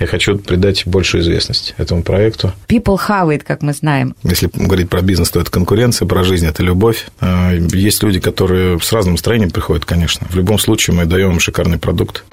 Я хочу придать большую известность этому проекту. People have it, как мы знаем. Если говорить про бизнес, то это конкуренция, про жизнь – это любовь. А, есть люди, которые с разным настроением приходят, конечно. В любом случае мы даем им шикарный продукт.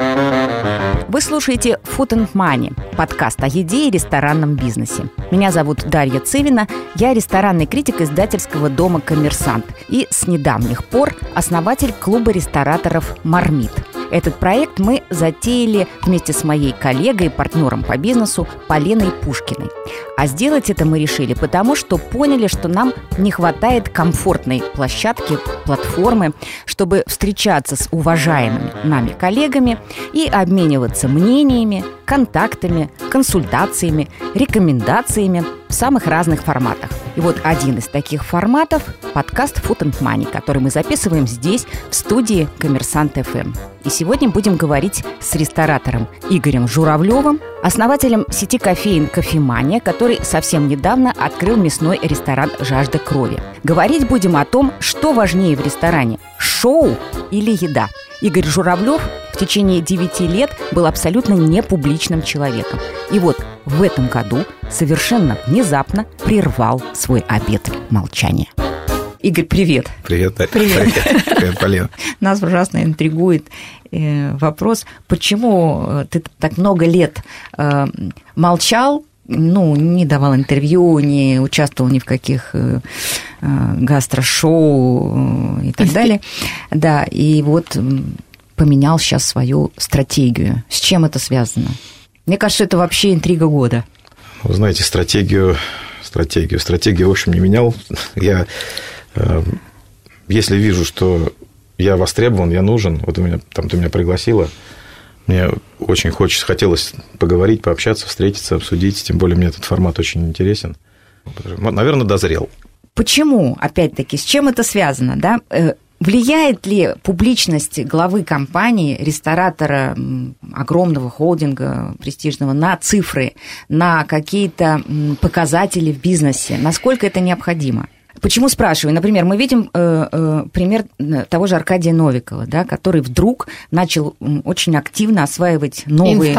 Вы слушаете Food and Money, подкаст о еде и ресторанном бизнесе. Меня зовут Дарья Цивина, я ресторанный критик издательского дома «Коммерсант» и с недавних пор основатель клуба рестораторов «Мармит». Этот проект мы затеяли вместе с моей коллегой и партнером по бизнесу Поленой Пушкиной. А сделать это мы решили потому, что поняли, что нам не хватает комфортной площадки, платформы, чтобы встречаться с уважаемыми нами коллегами и обмениваться мнениями, контактами, консультациями, рекомендациями в самых разных форматах. И вот один из таких форматов – подкаст Food and Money, который мы записываем здесь, в студии «Коммерсант ФМ». И сегодня будем говорить с ресторатором Игорем Журавлевым, основателем сети кофеин «Кофемания», который совсем недавно открыл мясной ресторан «Жажда крови». Говорить будем о том, что важнее в ресторане – шоу или еда. Игорь Журавлев в течение 9 лет был абсолютно непубличным человеком. И вот в этом году совершенно внезапно прервал свой обет молчания. Игорь, привет. Привет, Дарья. Привет. Привет, Полина. Нас ужасно интригует э, вопрос, почему э, ты так много лет э, молчал, ну, не давал интервью, не участвовал ни в каких гастрошоу и так далее. Да, и вот поменял сейчас свою стратегию. С чем это связано? Мне кажется, это вообще интрига года. Вы знаете, стратегию, стратегию, стратегию, в общем, не менял. Я, э, если вижу, что я востребован, я нужен, вот у меня, там ты меня пригласила, мне очень хочется, хотелось поговорить, пообщаться, встретиться, обсудить, тем более мне этот формат очень интересен. Наверное, дозрел. Почему, опять-таки, с чем это связано, да? Влияет ли публичность главы компании, ресторатора огромного холдинга престижного на цифры, на какие-то показатели в бизнесе? Насколько это необходимо? Почему спрашиваю? Например, мы видим э, э, пример того же Аркадия Новикова, да, который вдруг начал очень активно осваивать новые,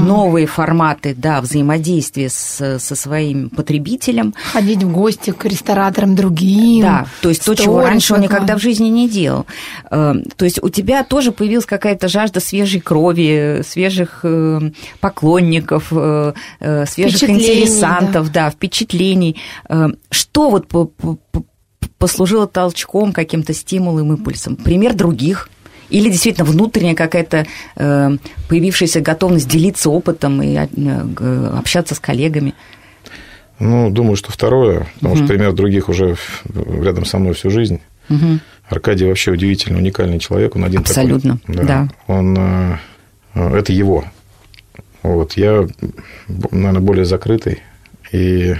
новые форматы да, взаимодействия с, со своим потребителем. Ходить в гости к рестораторам другим. Да, то есть то, чего раньше он никогда в жизни не делал. Э, то есть у тебя тоже появилась какая-то жажда свежей крови, свежих э, поклонников, э, свежих интересантов, да. да, впечатлений. Что вот по послужило толчком, каким-то стимулом, импульсом. Пример других или действительно внутренняя какая-то э, появившаяся готовность делиться опытом и э, общаться с коллегами? Ну, думаю, что второе, потому угу. что пример других уже рядом со мной всю жизнь. Угу. Аркадий вообще удивительно уникальный человек, он один Абсолютно, такой. Да. да. Он, э, это его. Вот, я, наверное, более закрытый, и,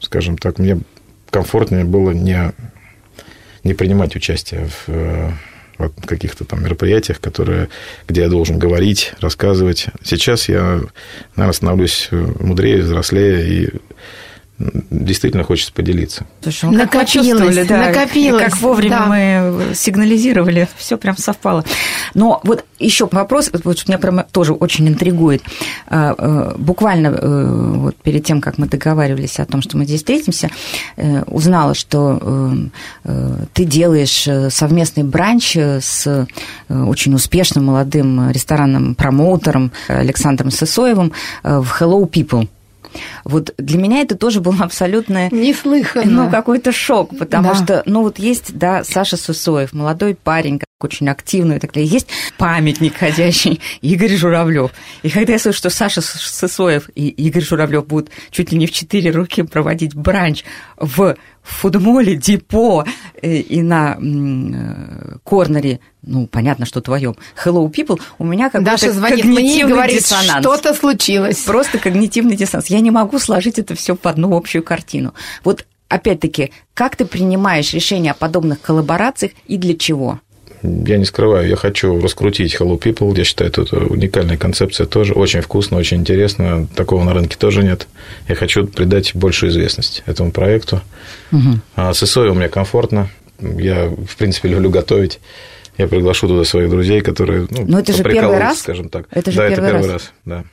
скажем так, мне комфортнее было не, не принимать участие в, э, каких-то там мероприятиях, которые, где я должен говорить, рассказывать. Сейчас я, наверное, становлюсь мудрее, взрослее и действительно хочется поделиться. Слушай, мы накопилось, да, накопилось, как вовремя да. мы сигнализировали, все прям совпало. Но вот еще вопрос, вот меня прямо тоже очень интригует. А, э, буквально э, вот перед тем, как мы договаривались о том, что мы здесь встретимся, э, узнала, что ты делаешь совместный бранч с очень успешным молодым ресторанным промоутером Александром Сысоевым в Hello People. Вот для меня это тоже было абсолютно... Неслыханно. Ну, какой-то шок, потому да. что, ну, вот есть, да, Саша Сусоев, молодой парень, очень активный и так далее. Есть памятник ходящий Игорь Журавлев. И когда я слышу, что Саша Сысоев и Игорь Журавлев будут чуть ли не в четыре руки проводить бранч в фудмоле, депо э, и на э, корнере, ну, понятно, что твоем, Hello People, у меня как Даша звонит мне и говорит, диссонанс. что-то случилось. Просто когнитивный диссонанс. Я не могу сложить это все в одну общую картину. Вот опять-таки, как ты принимаешь решение о подобных коллаборациях и для чего? Я не скрываю, я хочу раскрутить Hello People. Я считаю, это уникальная концепция тоже. Очень вкусно, очень интересно. Такого на рынке тоже нет. Я хочу придать большую известность этому проекту. Угу. А с ИСОей у меня комфортно. Я, в принципе, люблю готовить. Я приглашу туда своих друзей, которые, ну, Но это же первый раз, скажем так. Это же да, первый это первый раз, раз да.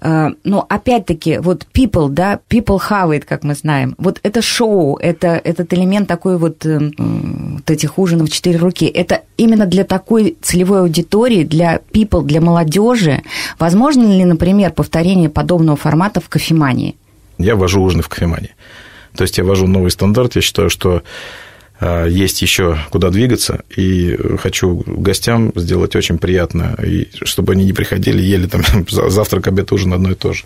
Uh, но опять-таки, вот people, да, people have it, как мы знаем. Вот это шоу, это этот элемент такой вот, э, вот этих ужинов в четыре руки. Это именно для такой целевой аудитории, для people, для молодежи. Возможно ли, например, повторение подобного формата в кофемании? Я вожу ужины в кофемании. То есть я вожу новый стандарт. Я считаю, что а, есть еще куда двигаться, и хочу гостям сделать очень приятно, и чтобы они не приходили, ели там завтрак, обед, ужин одно и то же.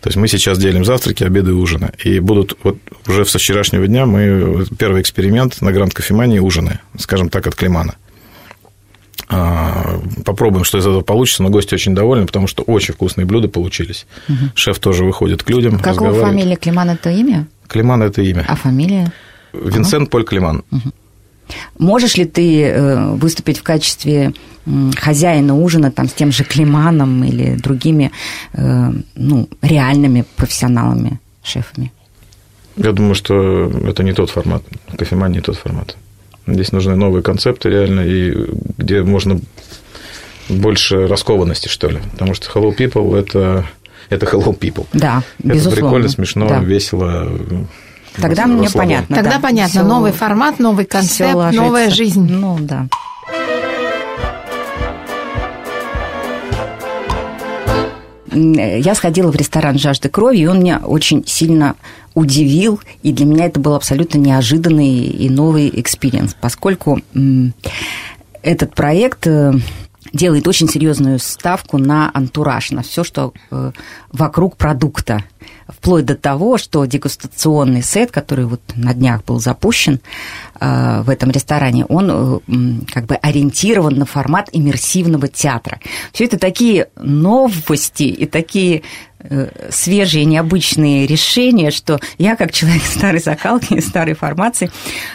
То есть мы сейчас делим завтраки, обеды и ужины. И будут вот уже со вчерашнего дня мы первый эксперимент на Гранд Кофемании ужины, скажем так, от Климана. А, попробуем, что из этого получится, но гости очень довольны, потому что очень вкусные блюда получились. Угу. Шеф тоже выходит к людям. Какого фамилия Климан это имя? Климан это имя. А фамилия? Винсент. Поль Климан. Можешь ли ты э, выступить в качестве хозяина ужина там, с тем же Климаном или другими э, ну, реальными профессионалами, шефами? Я думаю, что это не тот формат. Кофеман не тот формат. Здесь нужны новые концепты реально, и где можно больше раскованности, что ли. Потому что Hello People – это, это Hello People. Да, это безусловно. прикольно, смешно, да. весело. Тогда мне расслаблен. понятно. Тогда да. понятно. Всё, новый формат, новый концепт, новая жизнь. Ну, да. я сходила в ресторан «Жажда крови», и он меня очень сильно удивил, и для меня это был абсолютно неожиданный и новый experience, поскольку этот проект э, делает очень серьезную ставку на антураж, на все, что э, вокруг продукта вплоть до того, что дегустационный сет, который вот на днях был запущен э, в этом ресторане, он э, как бы ориентирован на формат иммерсивного театра. Все это такие новости и такие свежие, необычные решения, что я, как человек старой закалки, старой формации,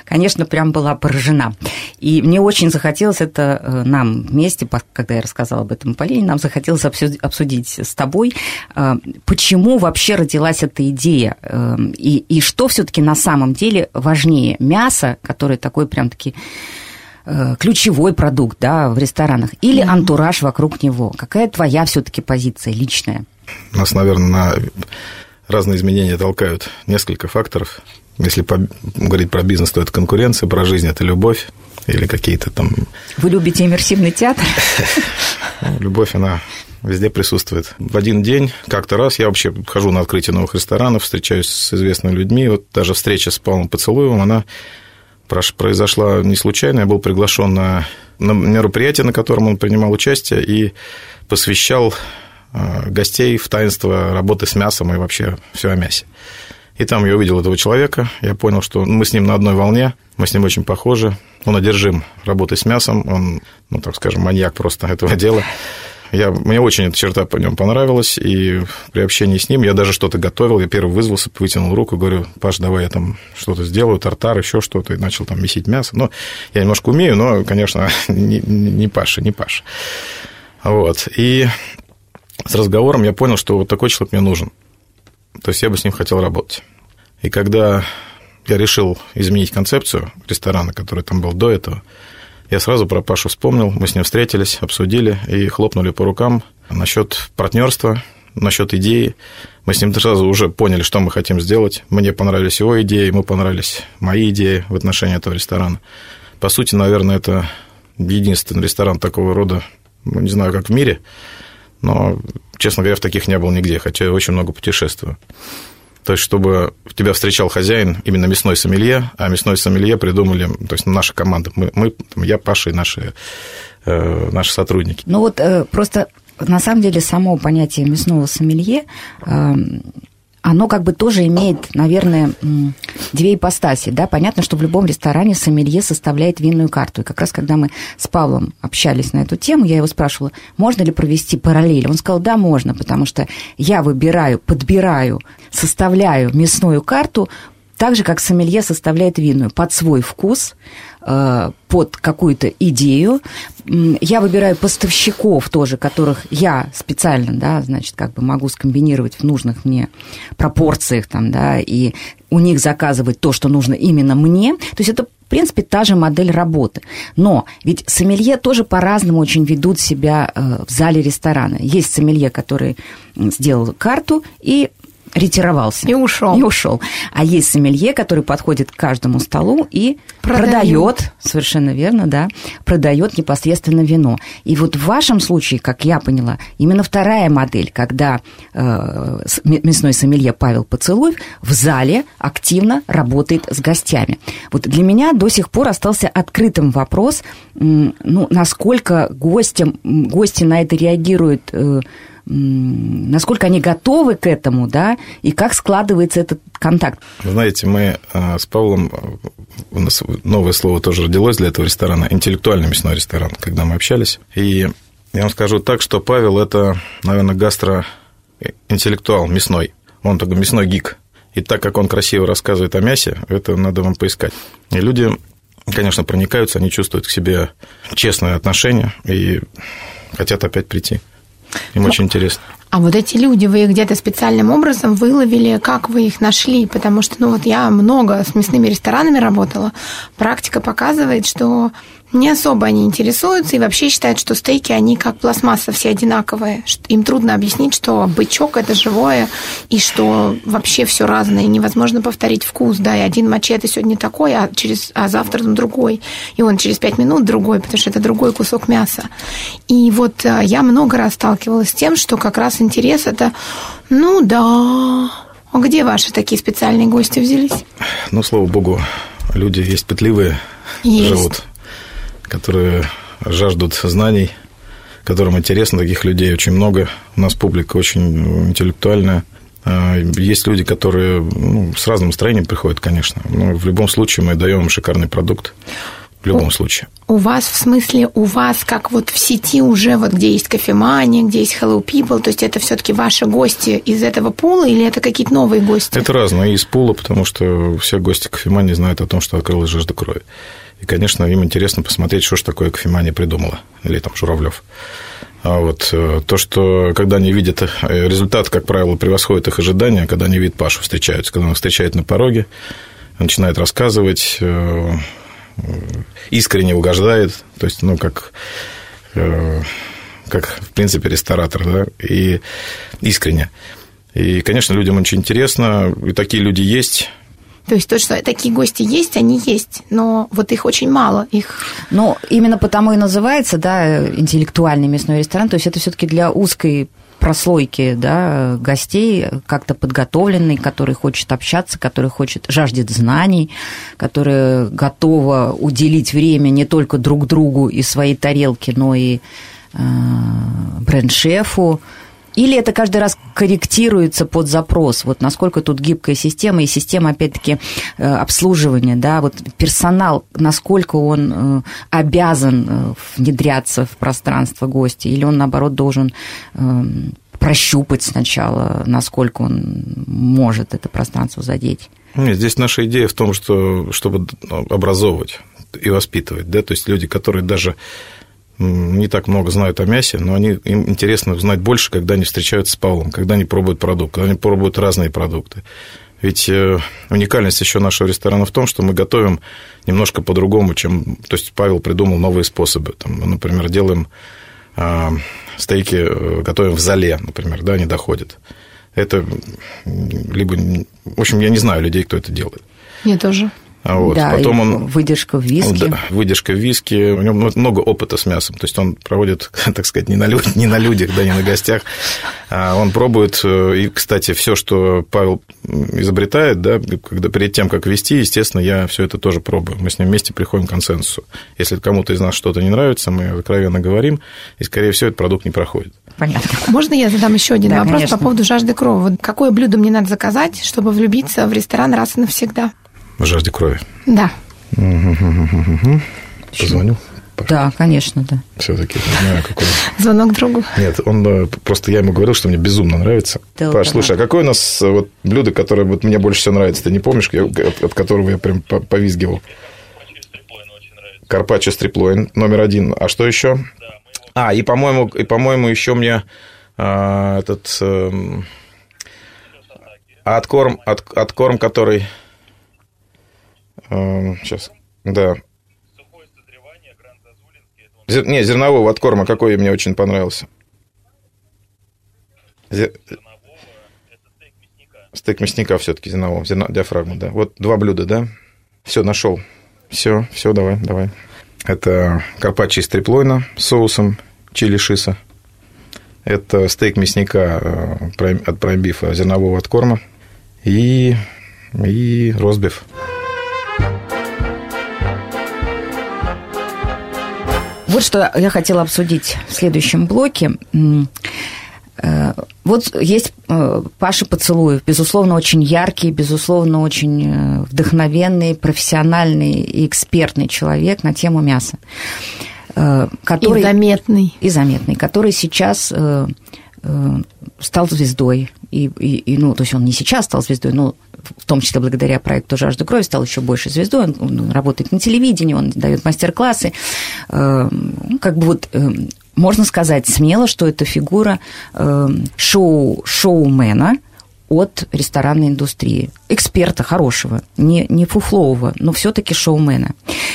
конечно, прям была поражена. И мне очень захотелось это э, нам вместе, когда я рассказала об этом Полине, нам захотелось обсудить с тобой, э, почему вообще родилась эта идея, и, и что все таки на самом деле важнее, мясо, которое такой прям-таки ключевой продукт да, в ресторанах, или антураж вокруг него? Какая твоя все-таки позиция личная? Нас, наверное, на разные изменения толкают несколько факторов. Если по, говорить про бизнес, то это конкуренция, про жизнь это любовь или какие-то там... Вы любите иммерсивный театр? Ну, любовь, она везде присутствует. В один день, как-то раз, я вообще хожу на открытие новых ресторанов, встречаюсь с известными людьми, вот даже встреча с Павлом Поцелуевым, она произошла не случайно, я был приглашен на, на мероприятие, на котором он принимал участие и посвящал гостей в таинство работы с мясом и вообще все о мясе. И там я увидел этого человека, я понял, что мы с ним на одной волне, мы с ним очень похожи, он одержим работой с мясом, он, ну, так скажем, маньяк просто этого дела. Я, мне очень эта черта по нем понравилась, и при общении с ним я даже что-то готовил, я первый вызвался, вытянул руку, говорю, Паш, давай я там что-то сделаю, тартар, еще что-то, и начал там месить мясо. Ну, я немножко умею, но, конечно, не, не Паша, не Паша. Вот, и с разговором я понял, что вот такой человек мне нужен. То есть я бы с ним хотел работать. И когда я решил изменить концепцию ресторана, который там был до этого, я сразу про Пашу вспомнил, мы с ним встретились, обсудили и хлопнули по рукам насчет партнерства, насчет идеи. Мы с ним сразу уже поняли, что мы хотим сделать. Мне понравились его идеи, ему понравились мои идеи в отношении этого ресторана. По сути, наверное, это единственный ресторан такого рода, ну, не знаю, как в мире, но, честно говоря, в таких не был нигде, хотя я очень много путешествую. То есть, чтобы тебя встречал хозяин, именно мясной сомелье, а мясной сомелье придумали, то есть наша команда, мы, мы я, Паша и наши, э, наши сотрудники. Ну вот э, просто на самом деле само понятие мясного сомелье э, оно как бы тоже имеет, наверное, две ипостаси. Да? Понятно, что в любом ресторане сомелье составляет винную карту. И как раз когда мы с Павлом общались на эту тему, я его спрашивала, можно ли провести параллель. Он сказал, да, можно, потому что я выбираю, подбираю, составляю мясную карту так же, как сомелье составляет винную, под свой вкус, под какую-то идею. Я выбираю поставщиков тоже, которых я специально, да, значит, как бы могу скомбинировать в нужных мне пропорциях там, да, и у них заказывать то, что нужно именно мне. То есть это В принципе, та же модель работы. Но ведь сомелье тоже по-разному очень ведут себя э, в зале ресторана. Есть сомелье, который сделал карту и ретировался. И ушел. И ушел. А есть сомелье, который подходит к каждому столу и продает, продает совершенно верно, да, продает непосредственно вино. И вот в вашем случае, как я поняла, именно вторая модель, когда э, мясной сомелье Павел Поцелуев в зале активно работает с гостями. Вот для меня до сих пор остался открытым вопрос, ну, насколько гостям, гости на это реагируют э, насколько они готовы к этому, да, и как складывается этот контакт. Знаете, мы а, с Павлом, у нас новое слово тоже родилось для этого ресторана, интеллектуальный мясной ресторан, когда мы общались. И я вам скажу так, что Павел – это, наверное, гастроинтеллектуал мясной. Он такой мясной гик. И так как он красиво рассказывает о мясе, это надо вам поискать. И люди, конечно, проникаются, они чувствуют к себе честное отношение и хотят опять прийти. Им Но, очень интересно. А вот эти люди, вы их где-то специальным образом выловили, как вы их нашли? Потому что, ну вот я много с мясными ресторанами работала. Практика показывает, что не особо они интересуются и вообще считают, что стейки, они как пластмасса, все одинаковые. Им трудно объяснить, что бычок – это живое, и что вообще все разное, и невозможно повторить вкус. Да, и один мачете сегодня такой, а, через, а завтра другой. И он через пять минут другой, потому что это другой кусок мяса. И вот э, я много раз сталкивалась с тем, что как раз интерес – это, ну да, а где ваши такие специальные гости взялись? Ну, слава богу, люди есть пытливые, есть. живут которые жаждут знаний, которым интересно, таких людей очень много. У нас публика очень интеллектуальная. А, есть люди, которые ну, с разным настроением приходят, конечно, но в любом случае мы даем им шикарный продукт. В любом у, случае. У вас, в смысле, у вас, как вот в сети уже, вот где есть кофемания, где есть Hello People, то есть это все таки ваши гости из этого пула или это какие-то новые гости? Это разные из пула, потому что все гости кофемании знают о том, что открылась жажда крови. И, конечно, им интересно посмотреть, что же такое кофемания придумала, или там Журавлев. А вот э, то, что когда они видят э, результат, как правило, превосходит их ожидания, когда они видят Пашу, встречаются, когда он встречает на пороге, начинает рассказывать, э, искренне угождает, то есть, ну, как, как в принципе, ресторатор, да, и искренне. И, конечно, людям очень интересно, и такие люди есть, то есть то, что такие гости есть, они есть, но вот их очень мало. Их... Ну, именно потому и называется, да, интеллектуальный мясной ресторан. То есть это все-таки для узкой прослойки да, гостей, как-то подготовленный, который хочет общаться, который хочет, жаждет знаний, который готова уделить время не только друг другу и своей тарелке, но и э, бренд-шефу. Или это каждый раз корректируется под запрос? Вот насколько тут гибкая система и система, опять-таки, э, обслуживания, да, вот персонал, насколько он э, обязан э, внедряться в пространство гостя, или он, наоборот, должен эм, прощупать сначала, насколько он может это пространство задеть? Нет, здесь наша идея в том, что чтобы образовывать и воспитывать, да, то есть люди, которые даже не так много знают о мясе, но они, им интересно узнать больше, когда они встречаются с Павлом, когда они пробуют продукт, когда они пробуют разные продукты. Ведь э, уникальность еще нашего ресторана в том, что мы готовим немножко по-другому, чем... То есть Павел придумал новые способы. Там, например, делаем э, стейки, готовим в зале, например, да, не доходит. Это либо... В общем, я не знаю людей, кто это делает. Я тоже. А вот. Да, Потом он, выдержка в виске. Да, выдержка в виске. У него много опыта с мясом. То есть он проводит, так сказать, не на, люд, не на людях, да, не на гостях. А он пробует. Э, и, кстати, все, что Павел изобретает, да, когда перед тем, как вести, естественно, я все это тоже пробую. Мы с ним вместе приходим к консенсусу. Если кому-то из нас что-то не нравится, мы откровенно говорим, и, скорее всего, этот продукт не проходит. Понятно. Можно я задам еще один да, вопрос конечно. по поводу жажды крови? Какое блюдо мне надо заказать, чтобы влюбиться в ресторан раз и навсегда? Жажде крови. Да. Позвоню. Да, конечно, да. Все-таки не знаю, какой. Звонок другу. Нет, он э, просто я ему говорил, что мне безумно нравится. Да, Паш, слушай, а какое у нас э, вот блюдо, которое вот мне больше всего нравится? Ты не помнишь, от, от которого я прям повизгивал? Карпаччо стриплоин номер один. А что еще? А, и по-моему, и по-моему еще мне а, этот а, откорм, от, откорм, который Сейчас. Да. Зер... Не, зернового откорма какой мне очень понравился. Зер... Стейк мясника все-таки зернового, зерно... диафрагма, да. Вот два блюда, да? Все, нашел. Все, все, давай, давай. Это карпаччо из триплойна с соусом чили шиса. Это стейк мясника э, от праймбифа зернового откорма. И, и ростбиф. Вот что я хотела обсудить в следующем блоке. Э, вот есть э, Паша Поцелуев, безусловно, очень яркий, безусловно, очень э, вдохновенный, профессиональный и экспертный человек на тему мяса. Который, и заметный. И заметный, который сейчас стал звездой. И, и, и, ну, то есть он не сейчас стал звездой, но в том числе благодаря проекту «Жажда крови» стал еще больше звездой. Он, он работает на телевидении, он дает мастер-классы. Как бы вот можно сказать смело, что это фигура э, шоу, шоумена от ресторанной индустрии. Эксперта хорошего, не, не фуфлового, но все-таки шоумена.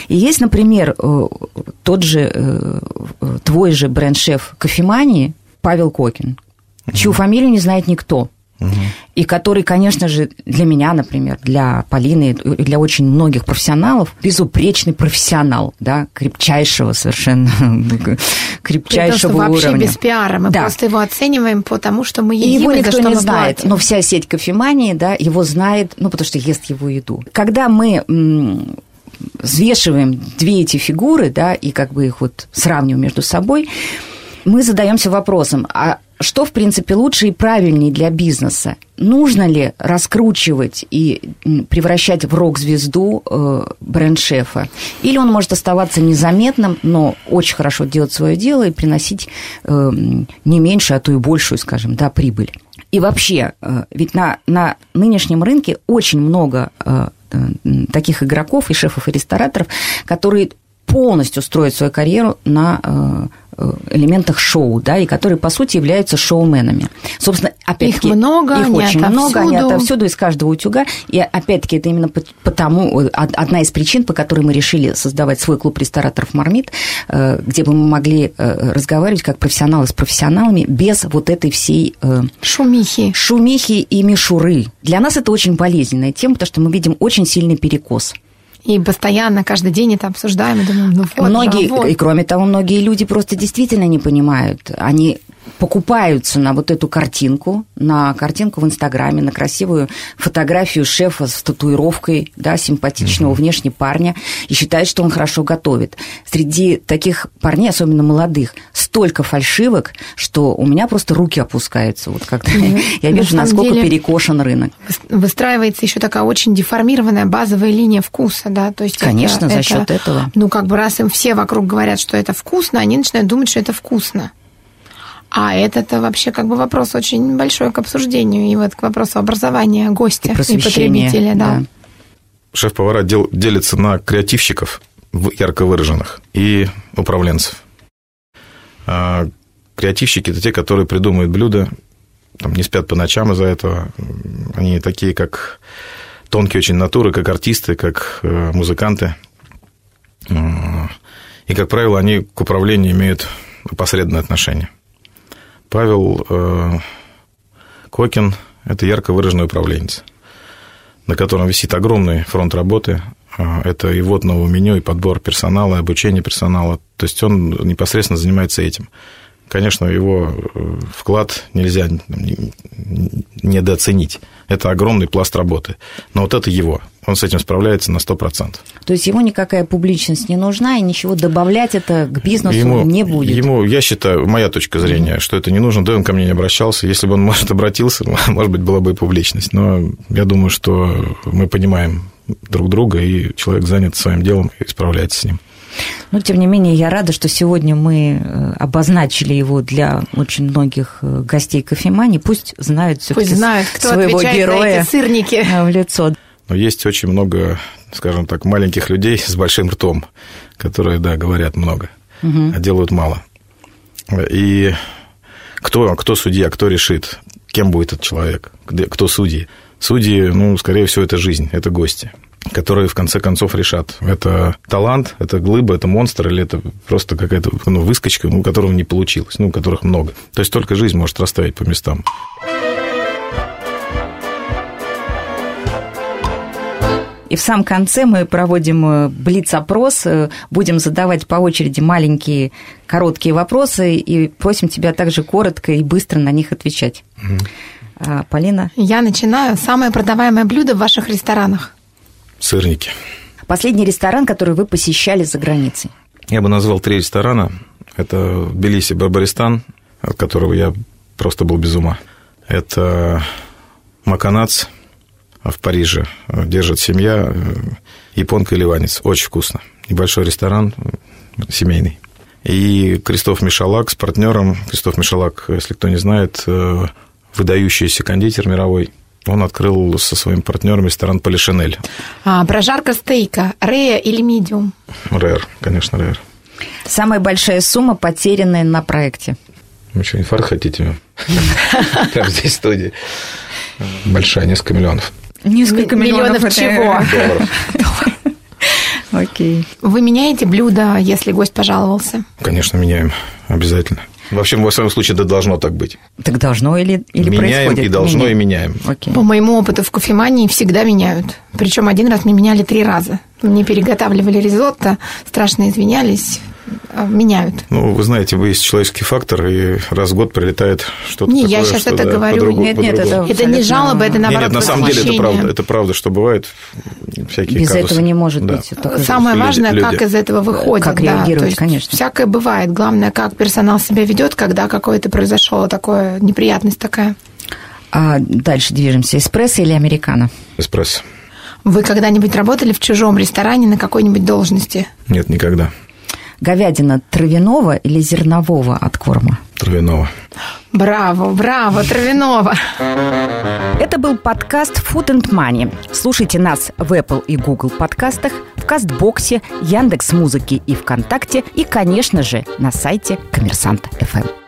И есть, например, э, тот же, э, твой же бренд-шеф кофемании Павел Кокин, чью фамилию не знает никто угу. и который, конечно же, для меня, например, для Полины и для очень многих профессионалов безупречный профессионал, да, крепчайшего совершенно, крепчайшего При том, что вообще без пиара, мы да. просто его оцениваем по тому, что мы едим, и его никто не знает, платим. но вся сеть кофемании, да, его знает, ну, потому что ест его еду. Когда мы взвешиваем две эти фигуры, да, и как бы их вот сравниваем между собой, мы задаемся вопросом, а что, в принципе, лучше и правильнее для бизнеса? Нужно ли раскручивать и превращать в рок-звезду э, бренд-шефа? Или он может оставаться незаметным, но очень хорошо делать свое дело и приносить э, не меньше, а то и большую, скажем, да, прибыль? И вообще, э, ведь на, на нынешнем рынке очень много э, э, таких игроков и шефов и рестораторов, которые полностью строят свою карьеру на э, элементах шоу, да, и которые, по сути, являются шоуменами. Собственно, опять-таки... Их много, их они очень отовсюду. много, они отовсюду, из каждого утюга. И, опять-таки, это именно потому, э, одна из причин, по которой мы решили создавать свой клуб рестораторов «Мармит», э, где бы мы могли разговаривать как профессионалы с профессионалами без вот этой всей... Шумихи. Шумихи и мишуры. Для нас это очень болезненная тема, потому что мы видим очень сильный перекос – и постоянно, каждый день это обсуждаем и думаем, ну вот Многие, же, вот. и кроме того, многие люди просто действительно не понимают. Они покупаются на вот эту картинку, на картинку в Инстаграме, на красивую фотографию шефа с татуировкой, да, симпатичного угу. внешне парня, и считают, что он хорошо готовит. Среди таких парней, особенно молодых, столько фальшивок, что у меня просто руки опускаются, вот как ну, я вижу, на насколько деле, перекошен рынок. Выстраивается еще такая очень деформированная базовая линия вкуса, да, то есть Конечно, это, за счет это, этого. Ну, как бы раз им все вокруг говорят, что это вкусно, они начинают думать, что это вкусно. А это-то вообще как бы вопрос очень большой к обсуждению, и вот к вопросу образования гостя и, и потребителя, да. да. Шеф-повара дел, делится на креативщиков, ярко выраженных, и управленцев. А креативщики – это те, которые придумывают блюда, там, не спят по ночам из-за этого. Они такие, как тонкие очень натуры, как артисты, как э, музыканты. И, как правило, они к управлению имеют опосредованное отношение. Павел э, Кокин – это ярко выраженный управленец, на котором висит огромный фронт работы. Э, это и ввод нового меню, и подбор персонала, и обучение персонала. То есть он непосредственно занимается этим. Конечно, его э, вклад нельзя недооценить. Это огромный пласт работы. Но вот это его. Он с этим справляется на 100%. То есть ему никакая публичность не нужна, и ничего добавлять это к бизнесу ему, не будет? Ему, я считаю, моя точка зрения, mm-hmm. что это не нужно, да он ко мне не обращался. Если бы он, может, обратился, может быть, была бы и публичность. Но я думаю, что мы понимаем друг друга, и человек занят своим делом и справляется с ним. Но, тем не менее, я рада, что сегодня мы э, обозначили его для очень многих э, гостей кофемании. Пусть знают все Пусть знают, кто своего героя за эти сырники. Э, в лицо. Но есть очень много, скажем так, маленьких людей с большим ртом, которые, да, говорят много, угу. а делают мало. И кто, кто судья, кто решит, кем будет этот человек, кто судьи? Судьи, ну, скорее всего, это жизнь, это гости. которые в конце концов решат, это талант, это глыба, это монстр или это просто какая-то ну, выскочка, ну, у которого не получилось, ну, которых много. То есть только жизнь может расставить по местам. И в самом конце мы проводим э, блиц-опрос, э, будем задавать по очереди маленькие короткие вопросы и просим тебя также коротко и быстро на них отвечать. Угу. Полина? Я начинаю. Самое продаваемое блюдо в ваших ресторанах? Сырники. Последний ресторан, который вы посещали за границей? Я бы назвал три ресторана. Это Белиси Барбаристан, от которого я просто был без ума. Это Маканац в Париже. Держит семья, японка и ливанец. Очень вкусно. Небольшой ресторан, семейный. И Кристоф Мишалак с партнером. Кристоф Мишалак, если кто не знает, выдающийся кондитер мировой. Он открыл со своим партнером ресторан Полишинель. А, прожарка стейка. Рея или медиум? Рэр, конечно, рэр. Самая большая сумма, потерянная на проекте? Вы что, инфаркт хотите? Прямо здесь в студии. Большая, несколько миллионов. Несколько миллионов, миллионов чего? Окей. Вы меняете блюдо, если гость пожаловался? Конечно, меняем. Обязательно. В общем, во всяком случае, это должно так быть. Так должно или, или меняем происходит? и должно, меняем. и меняем. Окей. По моему опыту в кофемании всегда меняют. Причем один раз мне меняли три раза. Мне переготавливали ризотто, страшно извинялись, а, меняют. Ну, вы знаете, вы есть человеческий фактор, и раз в год прилетает что-то не, такое, я сейчас что, это да, говорю. нет, нет, это, это не жалоба, это наоборот Нет, нет, на самом деле это правда, это правда, что бывает всякие Без казусы. этого не может да. быть. Только Самое люди, важное, люди. как из этого выходит. Как да, реагировать, есть конечно. Всякое бывает. Главное, как персонал себя ведет, когда какое-то произошло такое, неприятность такая. А дальше движемся. Эспрессо или американо? Эспрессо. Вы когда-нибудь работали в чужом ресторане на какой-нибудь должности? Нет, никогда. Говядина травяного или зернового откорма? Травяного. Браво, браво, травяного. Это был подкаст Food and Money. Слушайте нас в Apple и Google подкастах, в Кастбоксе, Яндекс Музыке и ВКонтакте и, конечно же, на сайте Коммерсант ФМ.